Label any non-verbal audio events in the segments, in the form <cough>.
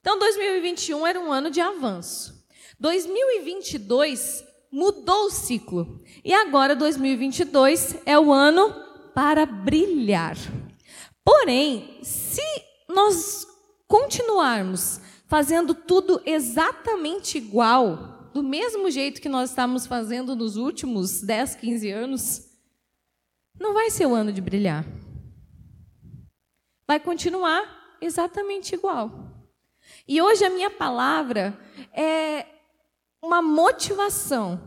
Então, 2021 era um ano de avanço. 2022 mudou o ciclo. E agora, 2022 é o ano para brilhar. Porém, se nós continuarmos fazendo tudo exatamente igual, do mesmo jeito que nós estamos fazendo nos últimos 10, 15 anos, não vai ser o ano de brilhar. Vai continuar exatamente igual. E hoje a minha palavra é uma motivação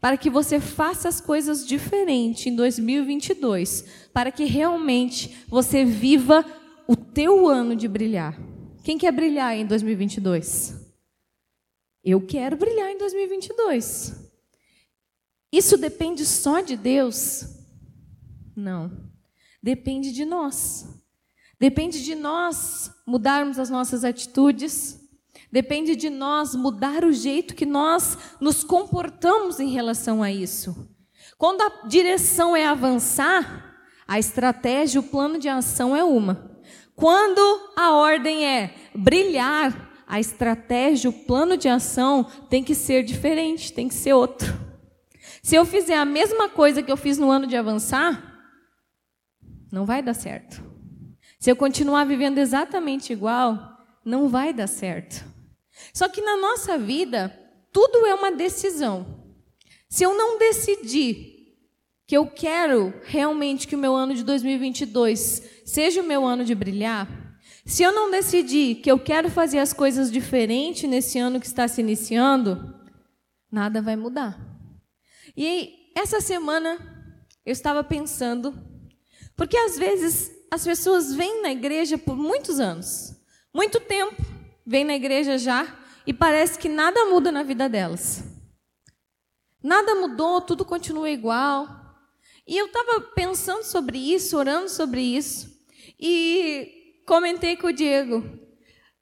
para que você faça as coisas diferentes em 2022, para que realmente você viva o teu ano de brilhar. Quem quer brilhar em 2022? Eu quero brilhar em 2022. Isso depende só de Deus? Não. Depende de nós. Depende de nós mudarmos as nossas atitudes. Depende de nós mudar o jeito que nós nos comportamos em relação a isso. Quando a direção é avançar, a estratégia, o plano de ação é uma. Quando a ordem é brilhar, a estratégia, o plano de ação tem que ser diferente, tem que ser outro. Se eu fizer a mesma coisa que eu fiz no ano de avançar, não vai dar certo. Se eu continuar vivendo exatamente igual, não vai dar certo. Só que na nossa vida, tudo é uma decisão. Se eu não decidir que eu quero realmente que o meu ano de 2022 seja o meu ano de brilhar, se eu não decidir que eu quero fazer as coisas diferente nesse ano que está se iniciando, nada vai mudar. E essa semana eu estava pensando, porque às vezes as pessoas vêm na igreja por muitos anos, muito tempo, vêm na igreja já e parece que nada muda na vida delas. Nada mudou, tudo continua igual. E eu estava pensando sobre isso, orando sobre isso, e comentei com o Diego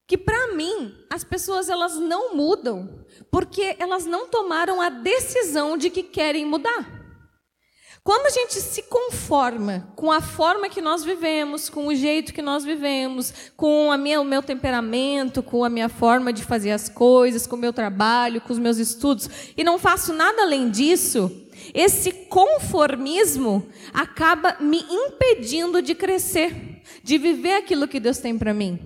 que para mim as pessoas elas não mudam porque elas não tomaram a decisão de que querem mudar. Quando a gente se conforma com a forma que nós vivemos, com o jeito que nós vivemos, com minha, o meu temperamento, com a minha forma de fazer as coisas, com o meu trabalho, com os meus estudos, e não faço nada além disso, esse conformismo acaba me impedindo de crescer, de viver aquilo que Deus tem para mim.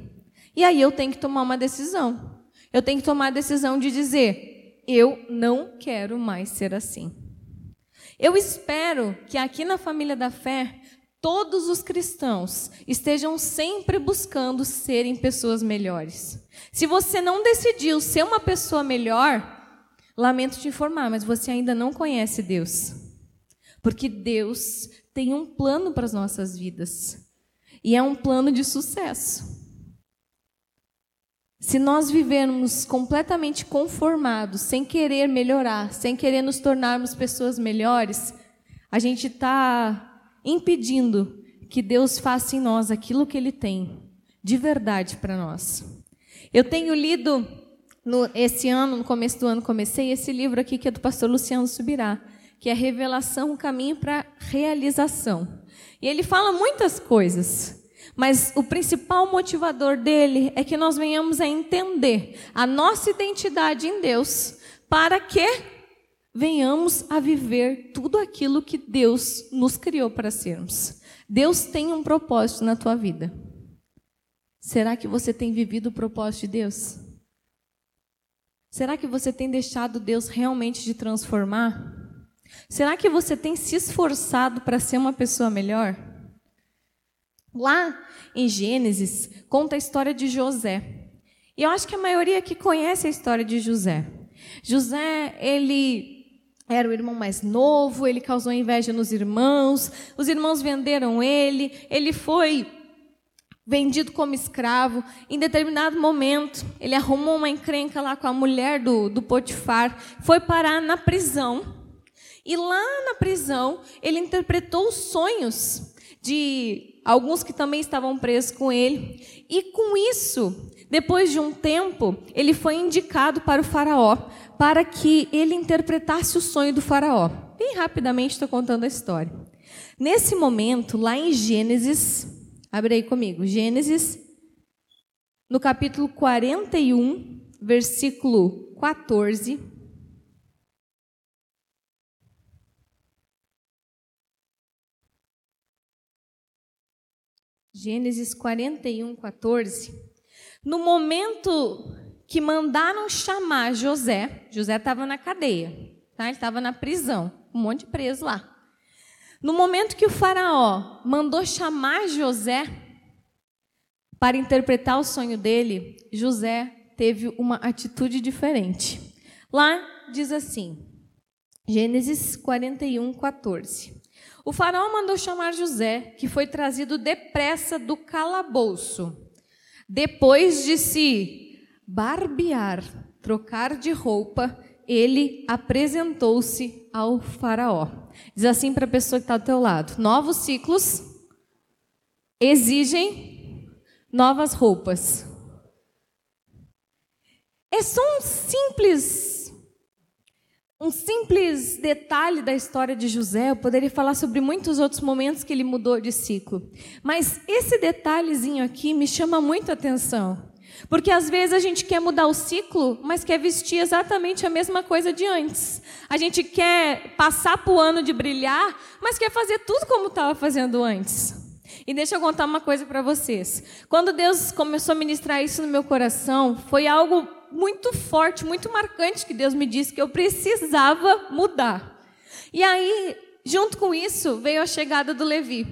E aí eu tenho que tomar uma decisão. Eu tenho que tomar a decisão de dizer: eu não quero mais ser assim. Eu espero que aqui na família da fé todos os cristãos estejam sempre buscando serem pessoas melhores. Se você não decidiu ser uma pessoa melhor, lamento te informar, mas você ainda não conhece Deus. Porque Deus tem um plano para as nossas vidas. E é um plano de sucesso. Se nós vivermos completamente conformados, sem querer melhorar, sem querer nos tornarmos pessoas melhores, a gente está impedindo que Deus faça em nós aquilo que Ele tem de verdade para nós. Eu tenho lido no, esse ano, no começo do ano, comecei esse livro aqui que é do pastor Luciano Subirá, que é Revelação, o caminho para realização. E ele fala muitas coisas. Mas o principal motivador dele é que nós venhamos a entender a nossa identidade em Deus, para que venhamos a viver tudo aquilo que Deus nos criou para sermos. Deus tem um propósito na tua vida. Será que você tem vivido o propósito de Deus? Será que você tem deixado Deus realmente te transformar? Será que você tem se esforçado para ser uma pessoa melhor? Lá em Gênesis, conta a história de José. E eu acho que a maioria aqui conhece a história de José. José, ele era o irmão mais novo, ele causou inveja nos irmãos, os irmãos venderam ele, ele foi vendido como escravo. Em determinado momento, ele arrumou uma encrenca lá com a mulher do, do Potifar, foi parar na prisão. E lá na prisão, ele interpretou os sonhos de alguns que também estavam presos com ele. E com isso, depois de um tempo, ele foi indicado para o Faraó, para que ele interpretasse o sonho do Faraó. Bem rapidamente estou contando a história. Nesse momento, lá em Gênesis, abre aí comigo, Gênesis no capítulo 41, versículo 14. Gênesis 41, 14. No momento que mandaram chamar José, José estava na cadeia, tá? ele estava na prisão, um monte de preso lá. No momento que o faraó mandou chamar José para interpretar o sonho dele, José teve uma atitude diferente. Lá diz assim, Gênesis 41, 14. O faraó mandou chamar José, que foi trazido depressa do calabouço. Depois de se barbear, trocar de roupa, ele apresentou-se ao faraó. Diz assim para a pessoa que está do teu lado: novos ciclos exigem novas roupas. É só um simples um simples detalhe da história de José, eu poderia falar sobre muitos outros momentos que ele mudou de ciclo. Mas esse detalhezinho aqui me chama muito a atenção. Porque às vezes a gente quer mudar o ciclo, mas quer vestir exatamente a mesma coisa de antes. A gente quer passar para o ano de brilhar, mas quer fazer tudo como estava fazendo antes. E deixa eu contar uma coisa para vocês. Quando Deus começou a ministrar isso no meu coração, foi algo muito forte, muito marcante que Deus me disse que eu precisava mudar. E aí, junto com isso, veio a chegada do Levi.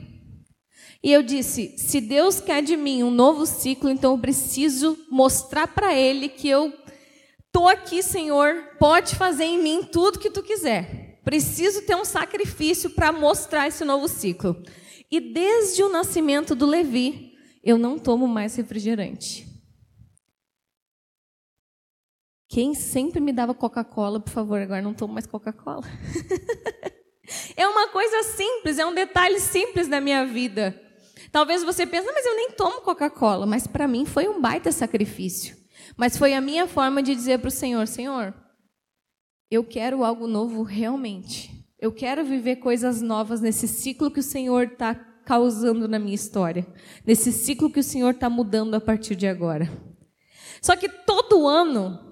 E eu disse: se Deus quer de mim um novo ciclo, então eu preciso mostrar para Ele que eu estou aqui, Senhor, pode fazer em mim tudo que tu quiser. Preciso ter um sacrifício para mostrar esse novo ciclo. E desde o nascimento do Levi, eu não tomo mais refrigerante. Quem sempre me dava Coca-Cola, por favor, agora não tomo mais Coca-Cola. <laughs> é uma coisa simples, é um detalhe simples da minha vida. Talvez você pense, mas eu nem tomo Coca-Cola. Mas para mim foi um baita sacrifício. Mas foi a minha forma de dizer para o Senhor: Senhor, eu quero algo novo realmente. Eu quero viver coisas novas nesse ciclo que o Senhor está causando na minha história. Nesse ciclo que o Senhor está mudando a partir de agora. Só que todo ano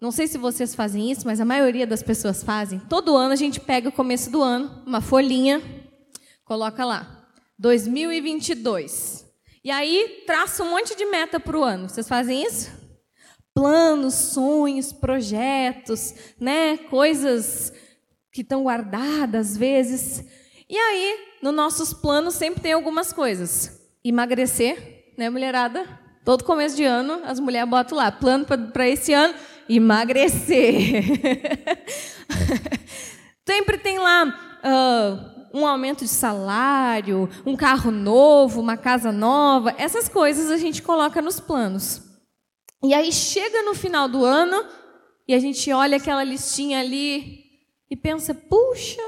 não sei se vocês fazem isso, mas a maioria das pessoas fazem. Todo ano a gente pega o começo do ano, uma folhinha, coloca lá, 2022. E aí traça um monte de meta para o ano. Vocês fazem isso? Planos, sonhos, projetos, né? Coisas que estão guardadas às vezes. E aí, nos nossos planos sempre tem algumas coisas. Emagrecer, né, mulherada? Todo começo de ano, as mulheres botam lá, plano para esse ano, emagrecer. <laughs> Sempre tem lá uh, um aumento de salário, um carro novo, uma casa nova. Essas coisas a gente coloca nos planos. E aí chega no final do ano e a gente olha aquela listinha ali e pensa: puxa,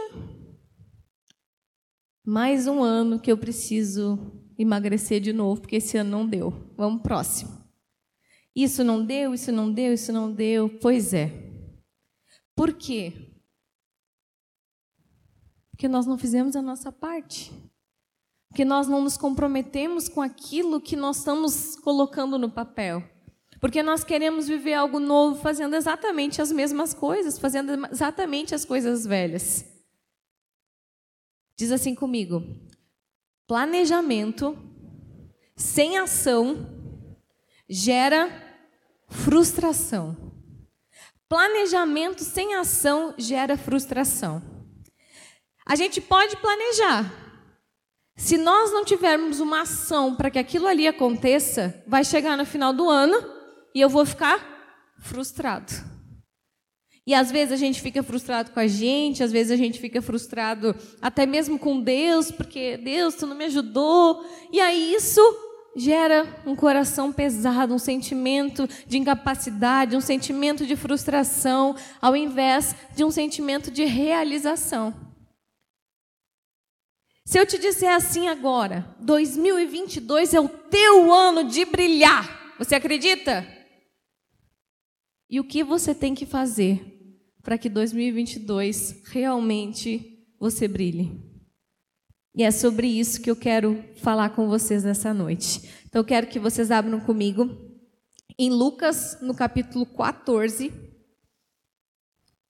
mais um ano que eu preciso emagrecer de novo, porque esse ano não deu. Vamos próximo. Isso não deu, isso não deu, isso não deu. Pois é. Por quê? Porque nós não fizemos a nossa parte. Porque nós não nos comprometemos com aquilo que nós estamos colocando no papel. Porque nós queremos viver algo novo fazendo exatamente as mesmas coisas, fazendo exatamente as coisas velhas. Diz assim comigo: planejamento sem ação gera frustração. Planejamento sem ação gera frustração. A gente pode planejar. Se nós não tivermos uma ação para que aquilo ali aconteça, vai chegar no final do ano e eu vou ficar frustrado. E às vezes a gente fica frustrado com a gente, às vezes a gente fica frustrado até mesmo com Deus, porque Deus, tu não me ajudou. E aí isso gera um coração pesado, um sentimento de incapacidade, um sentimento de frustração, ao invés de um sentimento de realização. Se eu te disser assim agora, 2022 é o teu ano de brilhar, você acredita? E o que você tem que fazer para que 2022 realmente você brilhe? E é sobre isso que eu quero falar com vocês nessa noite. Então, eu quero que vocês abram comigo em Lucas, no capítulo 14.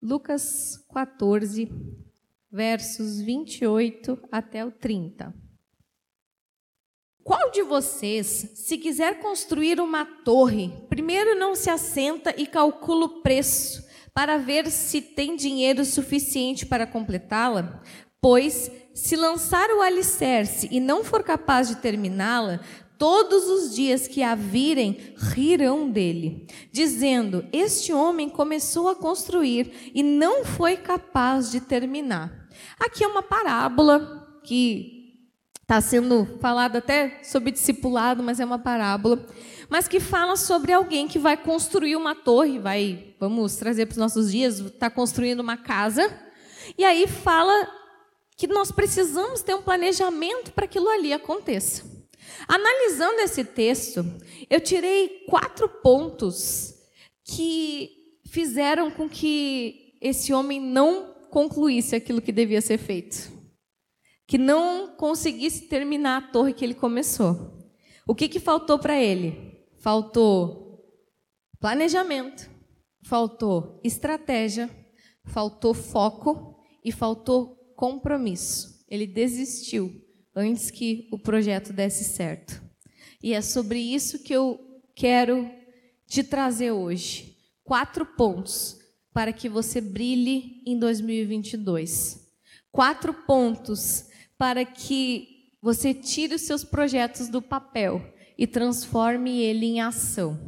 Lucas 14, versos 28 até o 30. Qual de vocês, se quiser construir uma torre, primeiro não se assenta e calcula o preço para ver se tem dinheiro suficiente para completá-la? Pois, se lançar o alicerce e não for capaz de terminá-la, todos os dias que a virem rirão dele, dizendo: Este homem começou a construir e não foi capaz de terminar. Aqui é uma parábola que está sendo falada até sobre discipulado, mas é uma parábola, mas que fala sobre alguém que vai construir uma torre, vai, vamos trazer para os nossos dias, está construindo uma casa, e aí fala que nós precisamos ter um planejamento para aquilo ali aconteça. Analisando esse texto, eu tirei quatro pontos que fizeram com que esse homem não concluísse aquilo que devia ser feito, que não conseguisse terminar a torre que ele começou. O que, que faltou para ele? Faltou planejamento, faltou estratégia, faltou foco e faltou compromisso. Ele desistiu antes que o projeto desse certo. E é sobre isso que eu quero te trazer hoje. Quatro pontos para que você brilhe em 2022. Quatro pontos para que você tire os seus projetos do papel e transforme ele em ação.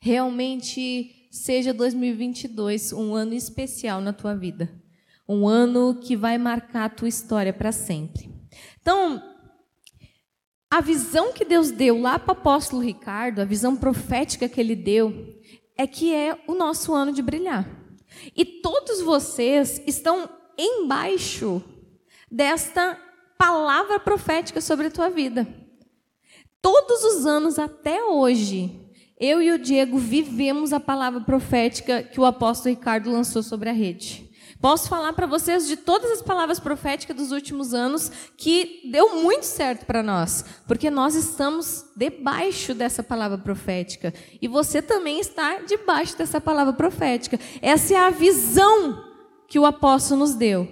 Realmente seja 2022 um ano especial na tua vida um ano que vai marcar a tua história para sempre. Então, a visão que Deus deu lá para o apóstolo Ricardo, a visão profética que ele deu, é que é o nosso ano de brilhar. E todos vocês estão embaixo desta palavra profética sobre a tua vida. Todos os anos até hoje, eu e o Diego vivemos a palavra profética que o apóstolo Ricardo lançou sobre a rede. Posso falar para vocês de todas as palavras proféticas dos últimos anos que deu muito certo para nós, porque nós estamos debaixo dessa palavra profética e você também está debaixo dessa palavra profética. Essa é a visão que o apóstolo nos deu.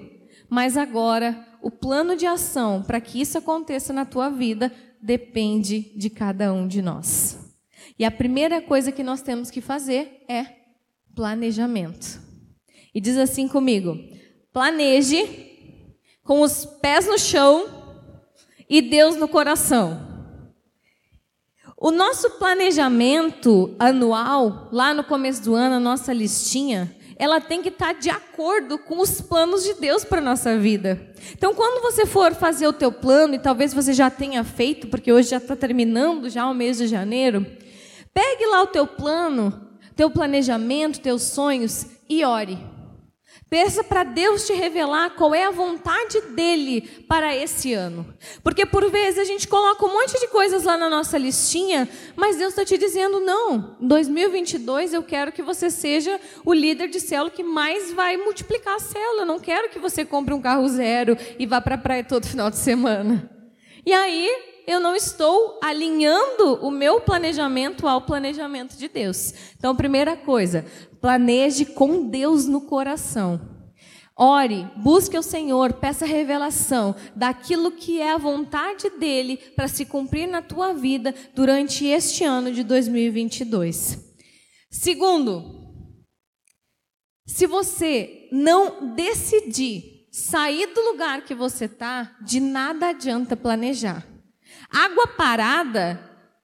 Mas agora, o plano de ação para que isso aconteça na tua vida depende de cada um de nós. E a primeira coisa que nós temos que fazer é planejamento. E diz assim comigo: planeje com os pés no chão e Deus no coração. O nosso planejamento anual, lá no começo do ano, a nossa listinha, ela tem que estar de acordo com os planos de Deus para a nossa vida. Então, quando você for fazer o teu plano, e talvez você já tenha feito, porque hoje já está terminando já o mês de janeiro, pegue lá o teu plano, teu planejamento, teus sonhos e ore. Peça para Deus te revelar qual é a vontade dele para esse ano. Porque por vezes a gente coloca um monte de coisas lá na nossa listinha, mas Deus está te dizendo: não, em 2022 eu quero que você seja o líder de célula que mais vai multiplicar a célula. Eu não quero que você compre um carro zero e vá para a praia todo final de semana. E aí eu não estou alinhando o meu planejamento ao planejamento de Deus. Então, primeira coisa, planeje com Deus no coração. Ore, busque o Senhor, peça revelação daquilo que é a vontade dele para se cumprir na tua vida durante este ano de 2022. Segundo, se você não decidir sair do lugar que você está, de nada adianta planejar. Água parada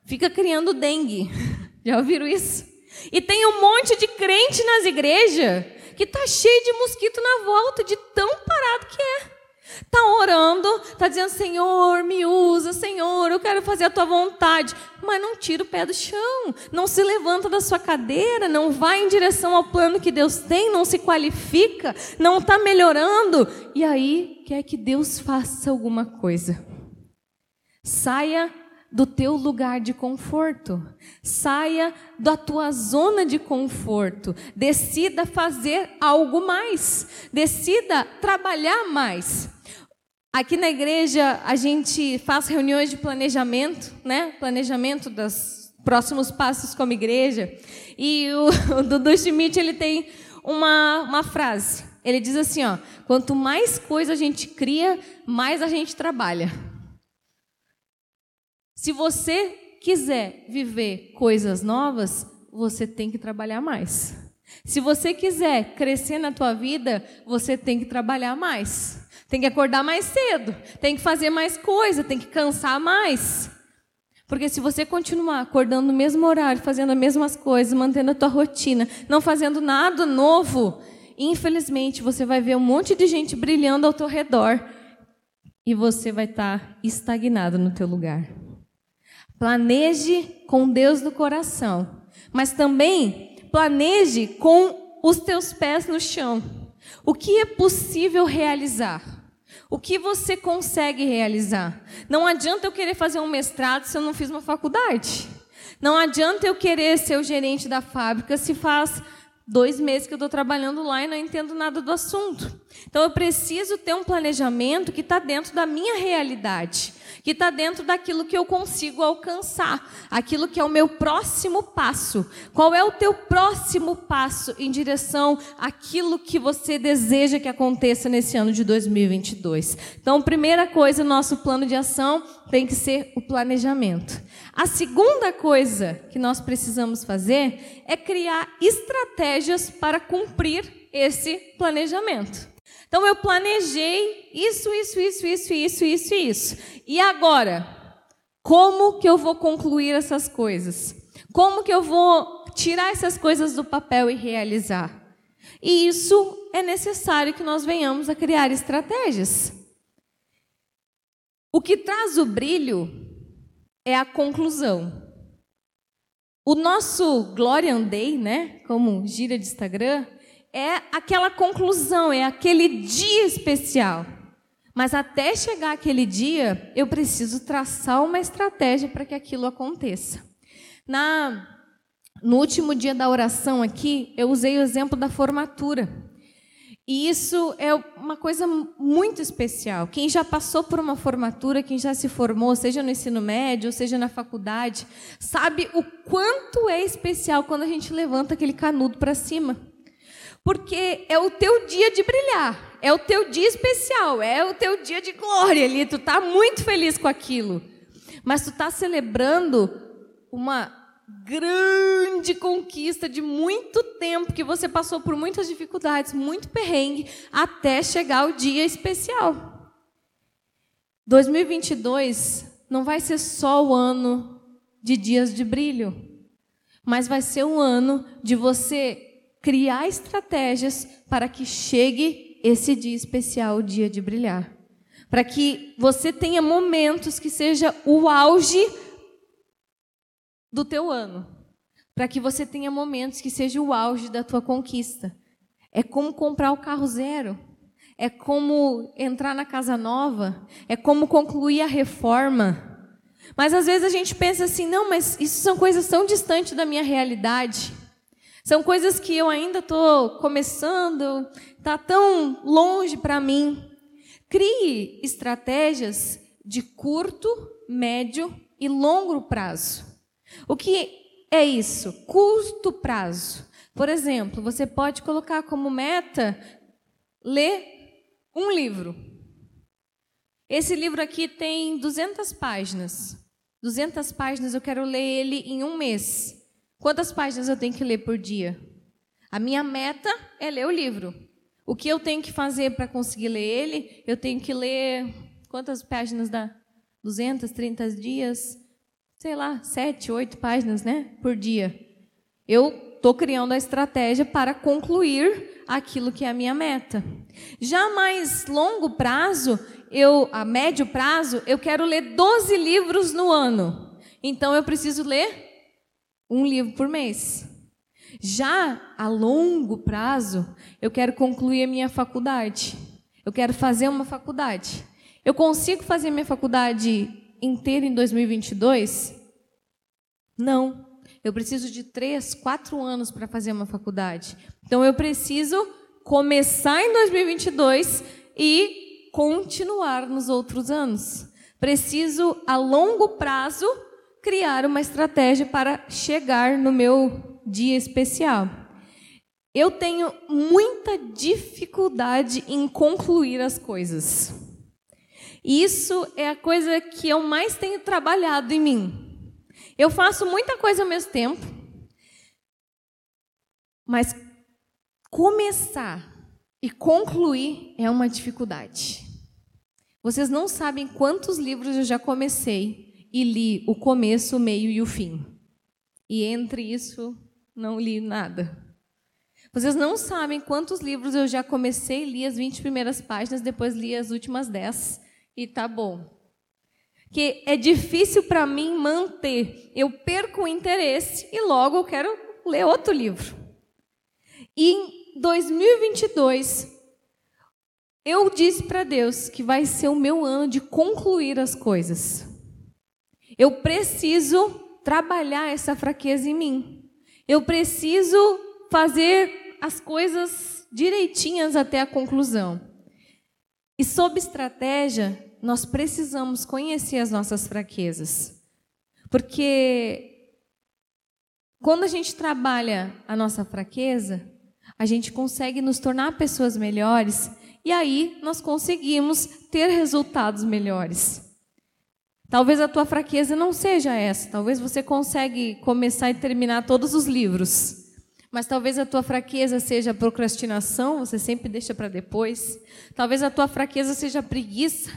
fica criando dengue. <laughs> Já ouviram isso? E tem um monte de crente nas igrejas que tá cheio de mosquito na volta, de tão parado que é. Tá orando, tá dizendo, Senhor, me usa, Senhor, eu quero fazer a tua vontade. Mas não tira o pé do chão, não se levanta da sua cadeira, não vai em direção ao plano que Deus tem, não se qualifica, não está melhorando. E aí quer que Deus faça alguma coisa. Saia do teu lugar de conforto. Saia da tua zona de conforto. Decida fazer algo mais. Decida trabalhar mais. Aqui na igreja a gente faz reuniões de planejamento, né? Planejamento das próximos passos como igreja. E o, <laughs> o Dudu Schmidt ele tem uma, uma frase. Ele diz assim, ó, quanto mais coisa a gente cria, mais a gente trabalha. Se você quiser viver coisas novas, você tem que trabalhar mais. Se você quiser crescer na tua vida, você tem que trabalhar mais. Tem que acordar mais cedo, tem que fazer mais coisa, tem que cansar mais. Porque se você continuar acordando no mesmo horário, fazendo as mesmas coisas, mantendo a tua rotina, não fazendo nada novo, infelizmente você vai ver um monte de gente brilhando ao teu redor e você vai estar estagnado no teu lugar. Planeje com Deus no coração, mas também planeje com os teus pés no chão. O que é possível realizar? O que você consegue realizar? Não adianta eu querer fazer um mestrado se eu não fiz uma faculdade. Não adianta eu querer ser o gerente da fábrica se faz dois meses que eu estou trabalhando lá e não entendo nada do assunto. Então eu preciso ter um planejamento que está dentro da minha realidade que está dentro daquilo que eu consigo alcançar, aquilo que é o meu próximo passo. Qual é o teu próximo passo em direção àquilo que você deseja que aconteça nesse ano de 2022? Então, primeira coisa, nosso plano de ação tem que ser o planejamento. A segunda coisa que nós precisamos fazer é criar estratégias para cumprir esse planejamento. Então eu planejei isso, isso, isso, isso, isso, isso, isso. E agora, como que eu vou concluir essas coisas? Como que eu vou tirar essas coisas do papel e realizar? E isso é necessário que nós venhamos a criar estratégias. O que traz o brilho é a conclusão. O nosso Glorian Day, né, como gira de Instagram, é aquela conclusão, é aquele dia especial. Mas até chegar aquele dia, eu preciso traçar uma estratégia para que aquilo aconteça. Na no último dia da oração aqui, eu usei o exemplo da formatura. E isso é uma coisa muito especial. Quem já passou por uma formatura, quem já se formou, seja no ensino médio, seja na faculdade, sabe o quanto é especial quando a gente levanta aquele canudo para cima porque é o teu dia de brilhar, é o teu dia especial, é o teu dia de glória ali, tu tá muito feliz com aquilo. Mas tu tá celebrando uma grande conquista de muito tempo que você passou por muitas dificuldades, muito perrengue até chegar o dia especial. 2022 não vai ser só o ano de dias de brilho, mas vai ser um ano de você criar estratégias para que chegue esse dia especial, o dia de brilhar. Para que você tenha momentos que seja o auge do teu ano. Para que você tenha momentos que seja o auge da tua conquista. É como comprar o carro zero. É como entrar na casa nova. É como concluir a reforma. Mas às vezes a gente pensa assim, não, mas isso são coisas tão distantes da minha realidade. São coisas que eu ainda estou começando, está tão longe para mim. Crie estratégias de curto, médio e longo prazo. O que é isso? Curto prazo. Por exemplo, você pode colocar como meta ler um livro. Esse livro aqui tem 200 páginas. 200 páginas, eu quero ler ele em um mês. Quantas páginas eu tenho que ler por dia? A minha meta é ler o livro. O que eu tenho que fazer para conseguir ler ele? Eu tenho que ler quantas páginas dá? 230 dias? Sei lá, 7, 8 páginas, né? Por dia. Eu estou criando a estratégia para concluir aquilo que é a minha meta. Já mais longo prazo, eu, a médio prazo, eu quero ler 12 livros no ano. Então eu preciso ler um livro por mês. Já a longo prazo, eu quero concluir a minha faculdade. Eu quero fazer uma faculdade. Eu consigo fazer minha faculdade inteira em 2022? Não. Eu preciso de três, quatro anos para fazer uma faculdade. Então eu preciso começar em 2022 e continuar nos outros anos. Preciso, a longo prazo, criar uma estratégia para chegar no meu dia especial. Eu tenho muita dificuldade em concluir as coisas. Isso é a coisa que eu mais tenho trabalhado em mim. Eu faço muita coisa ao mesmo tempo, mas começar e concluir é uma dificuldade. Vocês não sabem quantos livros eu já comecei e li o começo, o meio e o fim. E entre isso, não li nada. Vocês não sabem quantos livros eu já comecei, li as 20 primeiras páginas, depois li as últimas 10 e tá bom. Que é difícil para mim manter. Eu perco o interesse e logo eu quero ler outro livro. E em 2022, eu disse para Deus que vai ser o meu ano de concluir as coisas. Eu preciso trabalhar essa fraqueza em mim. Eu preciso fazer as coisas direitinhas até a conclusão. E sob estratégia, nós precisamos conhecer as nossas fraquezas. Porque quando a gente trabalha a nossa fraqueza, a gente consegue nos tornar pessoas melhores e aí nós conseguimos ter resultados melhores. Talvez a tua fraqueza não seja essa, talvez você consegue começar e terminar todos os livros. Mas talvez a tua fraqueza seja procrastinação, você sempre deixa para depois. Talvez a tua fraqueza seja preguiça.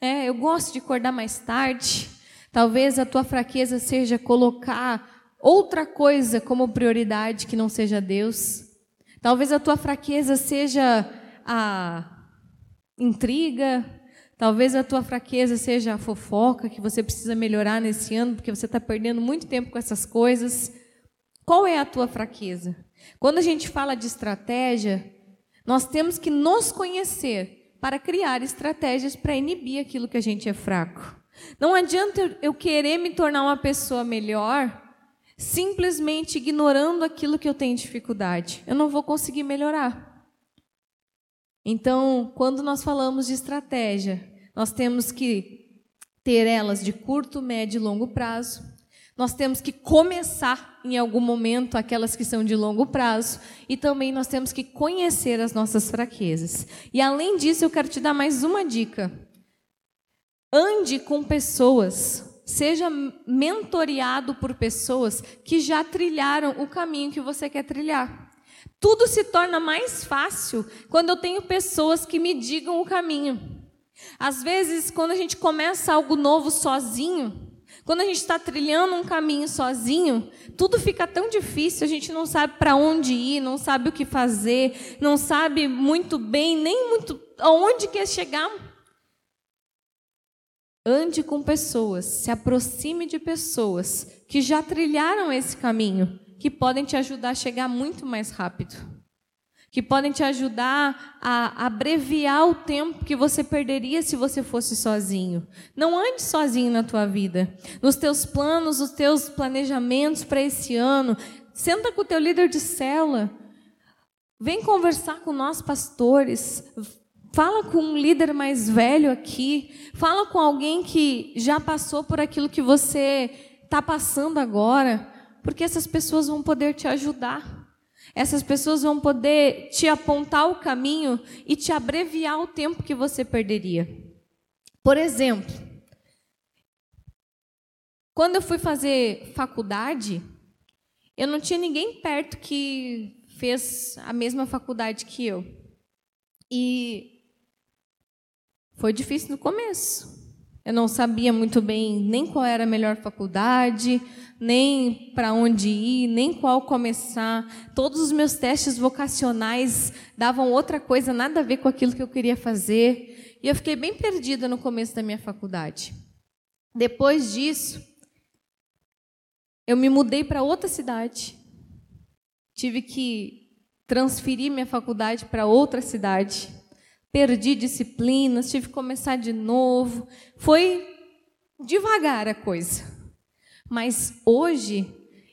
É, eu gosto de acordar mais tarde. Talvez a tua fraqueza seja colocar outra coisa como prioridade que não seja Deus. Talvez a tua fraqueza seja a intriga. Talvez a tua fraqueza seja a fofoca que você precisa melhorar nesse ano, porque você está perdendo muito tempo com essas coisas. Qual é a tua fraqueza? Quando a gente fala de estratégia, nós temos que nos conhecer para criar estratégias para inibir aquilo que a gente é fraco. Não adianta eu querer me tornar uma pessoa melhor simplesmente ignorando aquilo que eu tenho dificuldade. Eu não vou conseguir melhorar. Então, quando nós falamos de estratégia, nós temos que ter elas de curto, médio e longo prazo. Nós temos que começar em algum momento aquelas que são de longo prazo e também nós temos que conhecer as nossas fraquezas. E além disso, eu quero te dar mais uma dica. Ande com pessoas, seja mentoreado por pessoas que já trilharam o caminho que você quer trilhar. Tudo se torna mais fácil quando eu tenho pessoas que me digam o caminho. Às vezes, quando a gente começa algo novo sozinho, quando a gente está trilhando um caminho sozinho, tudo fica tão difícil, a gente não sabe para onde ir, não sabe o que fazer, não sabe muito bem, nem muito aonde quer chegar. Ande com pessoas, se aproxime de pessoas que já trilharam esse caminho, que podem te ajudar a chegar muito mais rápido que podem te ajudar a abreviar o tempo que você perderia se você fosse sozinho. Não ande sozinho na tua vida. Nos teus planos, os teus planejamentos para esse ano, senta com o teu líder de célula. Vem conversar com nós pastores. Fala com um líder mais velho aqui. Fala com alguém que já passou por aquilo que você está passando agora, porque essas pessoas vão poder te ajudar. Essas pessoas vão poder te apontar o caminho e te abreviar o tempo que você perderia. Por exemplo, quando eu fui fazer faculdade, eu não tinha ninguém perto que fez a mesma faculdade que eu. E foi difícil no começo. Eu não sabia muito bem nem qual era a melhor faculdade, nem para onde ir, nem qual começar. Todos os meus testes vocacionais davam outra coisa, nada a ver com aquilo que eu queria fazer. E eu fiquei bem perdida no começo da minha faculdade. Depois disso, eu me mudei para outra cidade. Tive que transferir minha faculdade para outra cidade perdi disciplinas, tive que começar de novo. Foi devagar a coisa. Mas hoje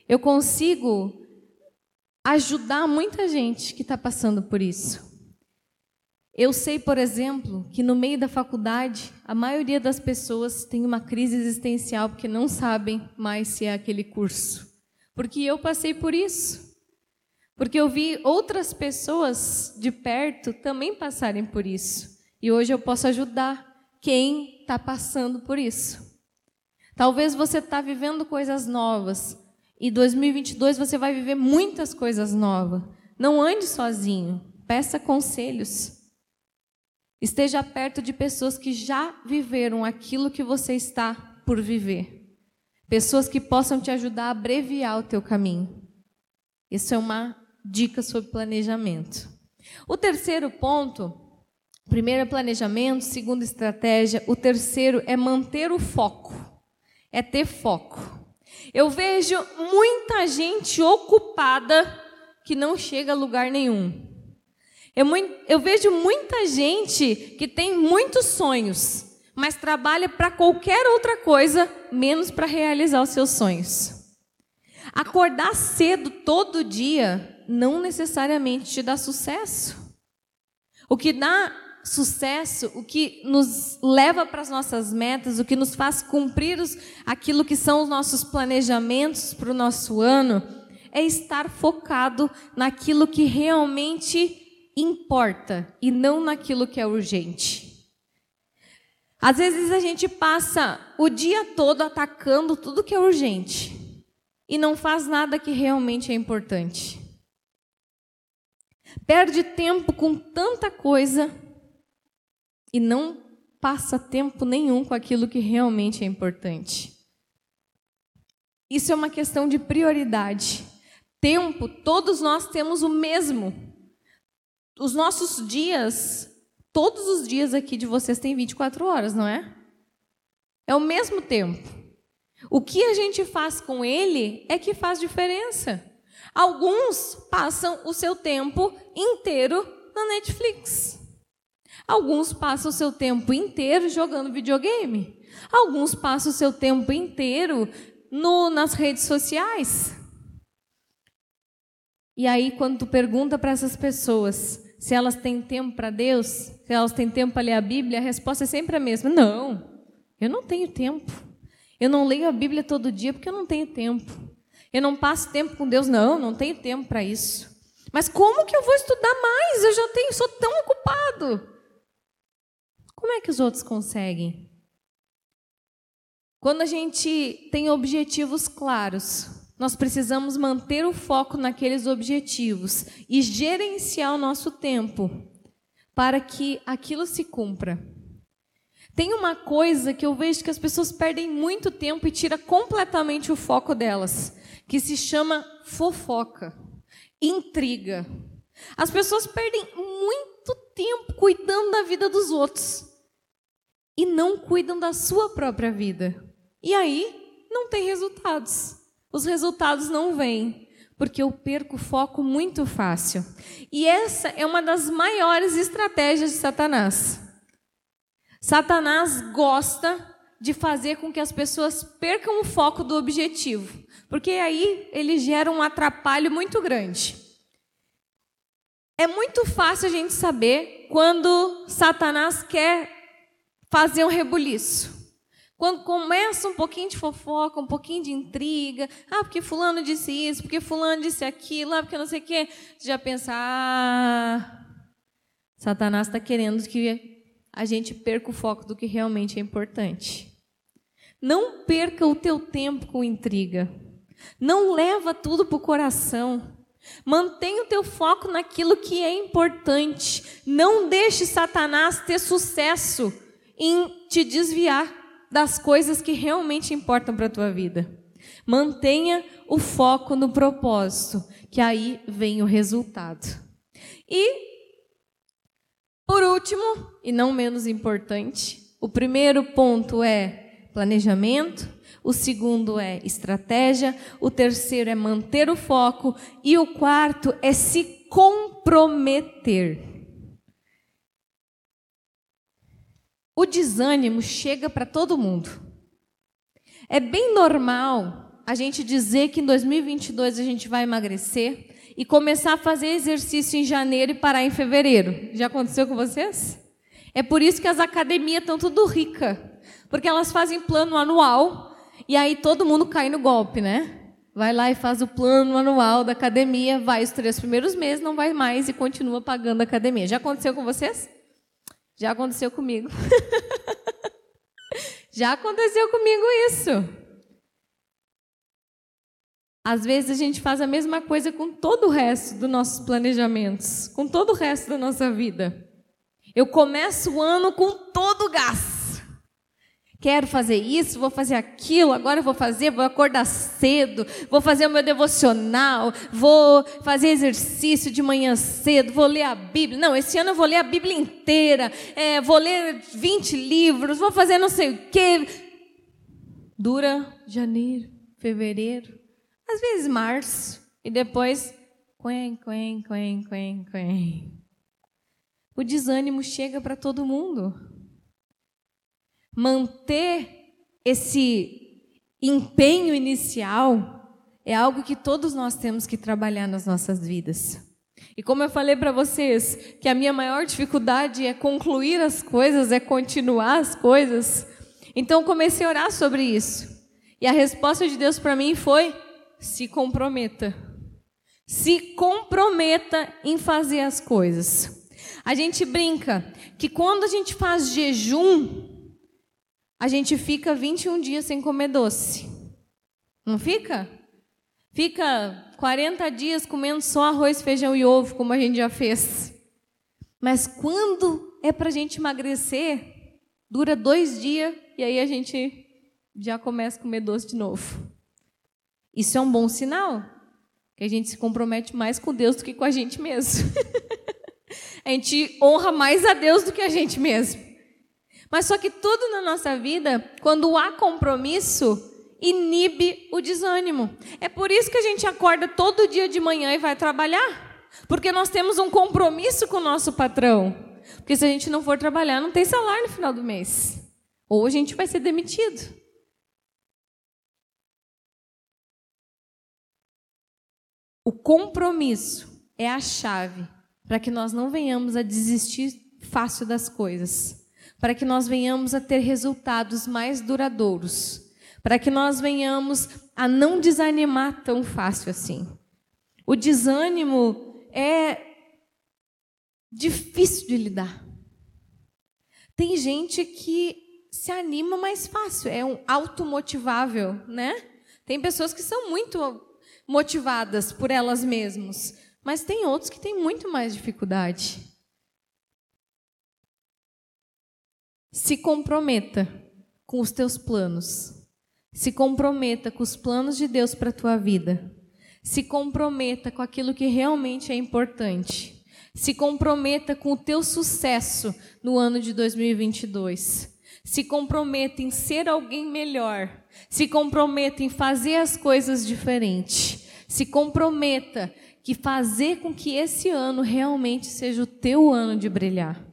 eu consigo ajudar muita gente que está passando por isso. Eu sei, por exemplo, que no meio da faculdade, a maioria das pessoas tem uma crise existencial porque não sabem mais se é aquele curso. Porque eu passei por isso. Porque eu vi outras pessoas de perto também passarem por isso. E hoje eu posso ajudar quem está passando por isso. Talvez você está vivendo coisas novas e 2022 você vai viver muitas coisas novas. Não ande sozinho, peça conselhos. Esteja perto de pessoas que já viveram aquilo que você está por viver. Pessoas que possam te ajudar a abreviar o teu caminho. Isso é uma dica sobre planejamento. O terceiro ponto, primeiro é planejamento, segundo estratégia, o terceiro é manter o foco. É ter foco. Eu vejo muita gente ocupada que não chega a lugar nenhum. Eu, eu vejo muita gente que tem muitos sonhos, mas trabalha para qualquer outra coisa, menos para realizar os seus sonhos. Acordar cedo todo dia não necessariamente te dá sucesso. O que dá sucesso, o que nos leva para as nossas metas, o que nos faz cumprir os, aquilo que são os nossos planejamentos para o nosso ano, é estar focado naquilo que realmente importa e não naquilo que é urgente. Às vezes a gente passa o dia todo atacando tudo que é urgente e não faz nada que realmente é importante. Perde tempo com tanta coisa e não passa tempo nenhum com aquilo que realmente é importante. Isso é uma questão de prioridade. Tempo, todos nós temos o mesmo os nossos dias, todos os dias aqui de vocês têm 24 horas, não é? É o mesmo tempo. O que a gente faz com ele é que faz diferença. Alguns passam o seu tempo inteiro na Netflix. Alguns passam o seu tempo inteiro jogando videogame. Alguns passam o seu tempo inteiro no, nas redes sociais. E aí, quando tu pergunta para essas pessoas se elas têm tempo para Deus, se elas têm tempo para ler a Bíblia, a resposta é sempre a mesma: não, eu não tenho tempo. Eu não leio a Bíblia todo dia porque eu não tenho tempo. Eu não passo tempo com Deus, não, não tenho tempo para isso. Mas como que eu vou estudar mais? Eu já tenho, sou tão ocupado. Como é que os outros conseguem? Quando a gente tem objetivos claros, nós precisamos manter o foco naqueles objetivos e gerenciar o nosso tempo para que aquilo se cumpra. Tem uma coisa que eu vejo que as pessoas perdem muito tempo e tira completamente o foco delas, que se chama fofoca, intriga. As pessoas perdem muito tempo cuidando da vida dos outros e não cuidam da sua própria vida. E aí não tem resultados os resultados não vêm, porque eu perco foco muito fácil. E essa é uma das maiores estratégias de Satanás. Satanás gosta de fazer com que as pessoas percam o foco do objetivo, porque aí ele gera um atrapalho muito grande. É muito fácil a gente saber quando Satanás quer fazer um rebuliço. Quando começa um pouquinho de fofoca, um pouquinho de intriga, ah, porque fulano disse isso, porque fulano disse aquilo, ah, porque não sei o quê, você já pensa, ah, Satanás está querendo que a gente perca o foco do que realmente é importante. Não perca o teu tempo com intriga. Não leva tudo para o coração. Mantenha o teu foco naquilo que é importante. Não deixe Satanás ter sucesso em te desviar das coisas que realmente importam para a tua vida. Mantenha o foco no propósito, que aí vem o resultado. E, por último, e não menos importante, o primeiro ponto é planejamento, o segundo é estratégia, o terceiro é manter o foco e o quarto é se comprometer. o desânimo chega para todo mundo. É bem normal a gente dizer que em 2022 a gente vai emagrecer e começar a fazer exercício em janeiro e parar em fevereiro. Já aconteceu com vocês? É por isso que as academias estão tudo rica, porque elas fazem plano anual e aí todo mundo cai no golpe, né? Vai lá e faz o plano anual da academia, vai os três primeiros meses, não vai mais e continua pagando a academia. Já aconteceu com vocês? Já aconteceu comigo. <laughs> Já aconteceu comigo isso. Às vezes a gente faz a mesma coisa com todo o resto dos nossos planejamentos, com todo o resto da nossa vida. Eu começo o ano com todo o gás. Quero fazer isso, vou fazer aquilo, agora vou fazer, vou acordar cedo, vou fazer o meu devocional, vou fazer exercício de manhã cedo, vou ler a Bíblia. Não, esse ano eu vou ler a Bíblia inteira, é, vou ler 20 livros, vou fazer não sei o quê. Dura janeiro, fevereiro, às vezes março, e depois, quen, quen, quen, quen, quen. O desânimo chega para todo mundo. Manter esse empenho inicial é algo que todos nós temos que trabalhar nas nossas vidas. E como eu falei para vocês, que a minha maior dificuldade é concluir as coisas, é continuar as coisas. Então comecei a orar sobre isso. E a resposta de Deus para mim foi: se comprometa. Se comprometa em fazer as coisas. A gente brinca que quando a gente faz jejum, a gente fica 21 dias sem comer doce. Não fica? Fica 40 dias comendo só arroz, feijão e ovo, como a gente já fez. Mas quando é para a gente emagrecer, dura dois dias e aí a gente já começa a comer doce de novo. Isso é um bom sinal, que a gente se compromete mais com Deus do que com a gente mesmo. <laughs> a gente honra mais a Deus do que a gente mesmo. Mas só que tudo na nossa vida, quando há compromisso, inibe o desânimo. É por isso que a gente acorda todo dia de manhã e vai trabalhar. Porque nós temos um compromisso com o nosso patrão. Porque se a gente não for trabalhar, não tem salário no final do mês. Ou a gente vai ser demitido. O compromisso é a chave para que nós não venhamos a desistir fácil das coisas, para que nós venhamos a ter resultados mais duradouros, para que nós venhamos a não desanimar tão fácil assim. O desânimo é difícil de lidar. Tem gente que se anima mais fácil, é um automotivável, né? Tem pessoas que são muito motivadas por elas mesmas, mas tem outros que têm muito mais dificuldade. Se comprometa com os teus planos. Se comprometa com os planos de Deus para a tua vida. Se comprometa com aquilo que realmente é importante. Se comprometa com o teu sucesso no ano de 2022. Se comprometa em ser alguém melhor. Se comprometa em fazer as coisas diferentes. Se comprometa que fazer com que esse ano realmente seja o teu ano de brilhar.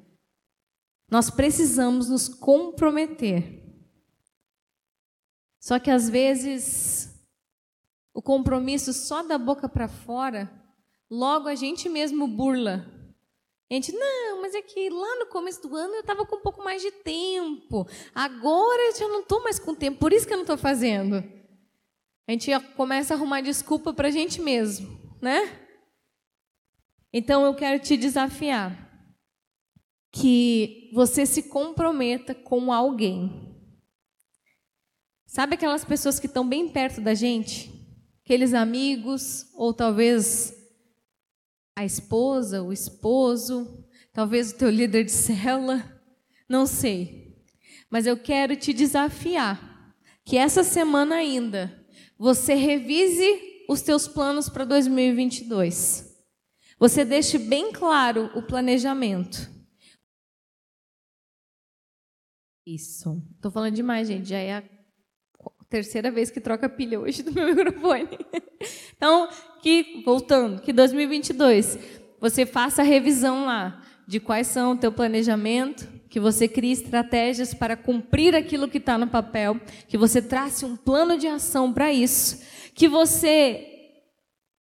Nós precisamos nos comprometer. Só que às vezes o compromisso só da boca para fora, logo a gente mesmo burla. A gente, não, mas é que lá no começo do ano eu estava com um pouco mais de tempo. Agora eu já não estou mais com tempo, por isso que eu não estou fazendo. A gente começa a arrumar desculpa para a gente mesmo, né? Então eu quero te desafiar que você se comprometa com alguém. Sabe aquelas pessoas que estão bem perto da gente? Aqueles amigos, ou talvez a esposa, o esposo, talvez o teu líder de célula, não sei. Mas eu quero te desafiar que essa semana ainda você revise os teus planos para 2022. Você deixe bem claro o planejamento. Isso. Estou falando demais, gente. Já é a terceira vez que troca pilha hoje do meu <laughs> microfone. Então, que voltando, que 2022 você faça a revisão lá de quais são o teu planejamento, que você crie estratégias para cumprir aquilo que está no papel, que você trace um plano de ação para isso, que você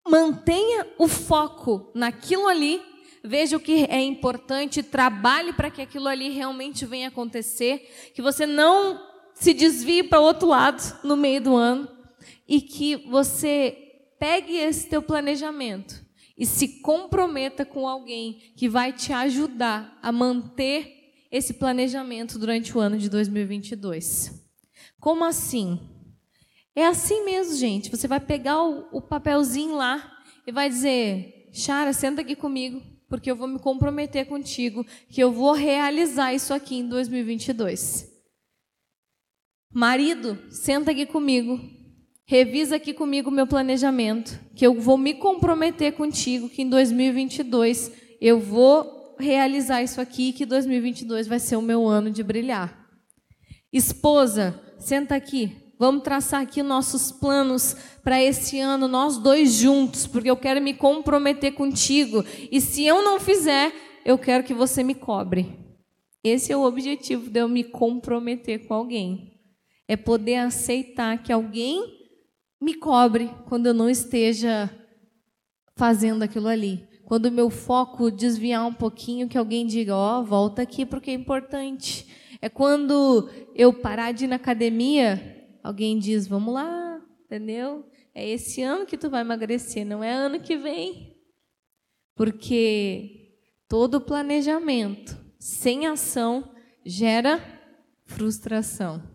mantenha o foco naquilo ali, veja o que é importante, trabalhe para que aquilo ali realmente venha acontecer, que você não se desvie para outro lado no meio do ano e que você pegue esse teu planejamento e se comprometa com alguém que vai te ajudar a manter esse planejamento durante o ano de 2022. Como assim? É assim mesmo, gente. Você vai pegar o, o papelzinho lá e vai dizer: Chara, senta aqui comigo, porque eu vou me comprometer contigo que eu vou realizar isso aqui em 2022. Marido, senta aqui comigo, revisa aqui comigo o meu planejamento, que eu vou me comprometer contigo que em 2022 eu vou realizar isso aqui, que 2022 vai ser o meu ano de brilhar. Esposa, senta aqui, Vamos traçar aqui nossos planos para esse ano, nós dois juntos, porque eu quero me comprometer contigo. E se eu não fizer, eu quero que você me cobre. Esse é o objetivo de eu me comprometer com alguém. É poder aceitar que alguém me cobre quando eu não esteja fazendo aquilo ali. Quando o meu foco desviar um pouquinho, que alguém diga: Ó, oh, volta aqui porque é importante. É quando eu parar de ir na academia alguém diz: Vamos lá, entendeu? É esse ano que tu vai emagrecer, não é ano que vem. Porque todo planejamento sem ação gera frustração.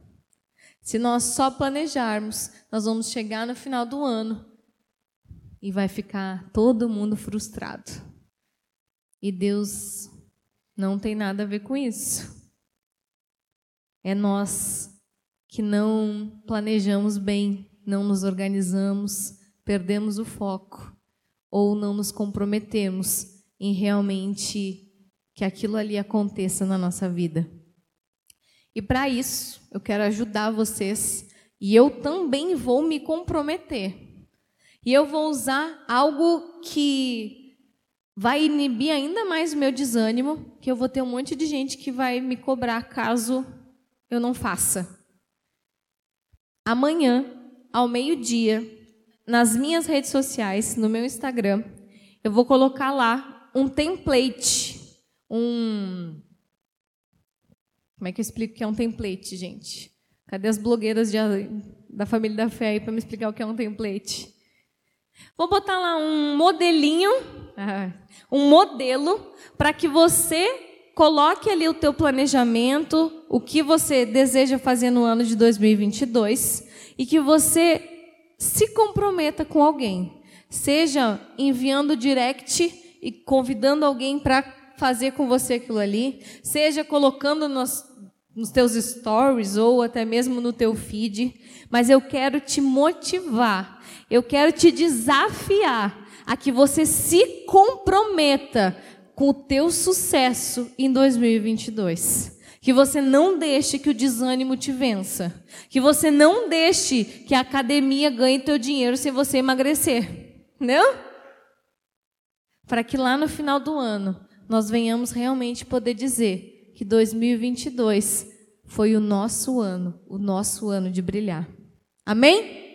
Se nós só planejarmos, nós vamos chegar no final do ano e vai ficar todo mundo frustrado. E Deus não tem nada a ver com isso. É nós que não planejamos bem, não nos organizamos, perdemos o foco ou não nos comprometemos em realmente que aquilo ali aconteça na nossa vida. E para isso, eu quero ajudar vocês e eu também vou me comprometer. E eu vou usar algo que vai inibir ainda mais o meu desânimo, que eu vou ter um monte de gente que vai me cobrar caso eu não faça. Amanhã, ao meio-dia, nas minhas redes sociais, no meu Instagram, eu vou colocar lá um template, um Como é que eu explico o que é um template, gente? Cadê as blogueiras de, da família da fé aí para me explicar o que é um template? Vou botar lá um modelinho, ah, um modelo para que você coloque ali o teu planejamento, o que você deseja fazer no ano de 2022 e que você se comprometa com alguém, seja enviando direct e convidando alguém para fazer com você aquilo ali, seja colocando nos, nos teus stories ou até mesmo no teu feed, mas eu quero te motivar, eu quero te desafiar a que você se comprometa com o teu sucesso em 2022. Que você não deixe que o desânimo te vença. Que você não deixe que a academia ganhe teu dinheiro sem você emagrecer. Não? Para que lá no final do ano nós venhamos realmente poder dizer que 2022 foi o nosso ano, o nosso ano de brilhar. Amém?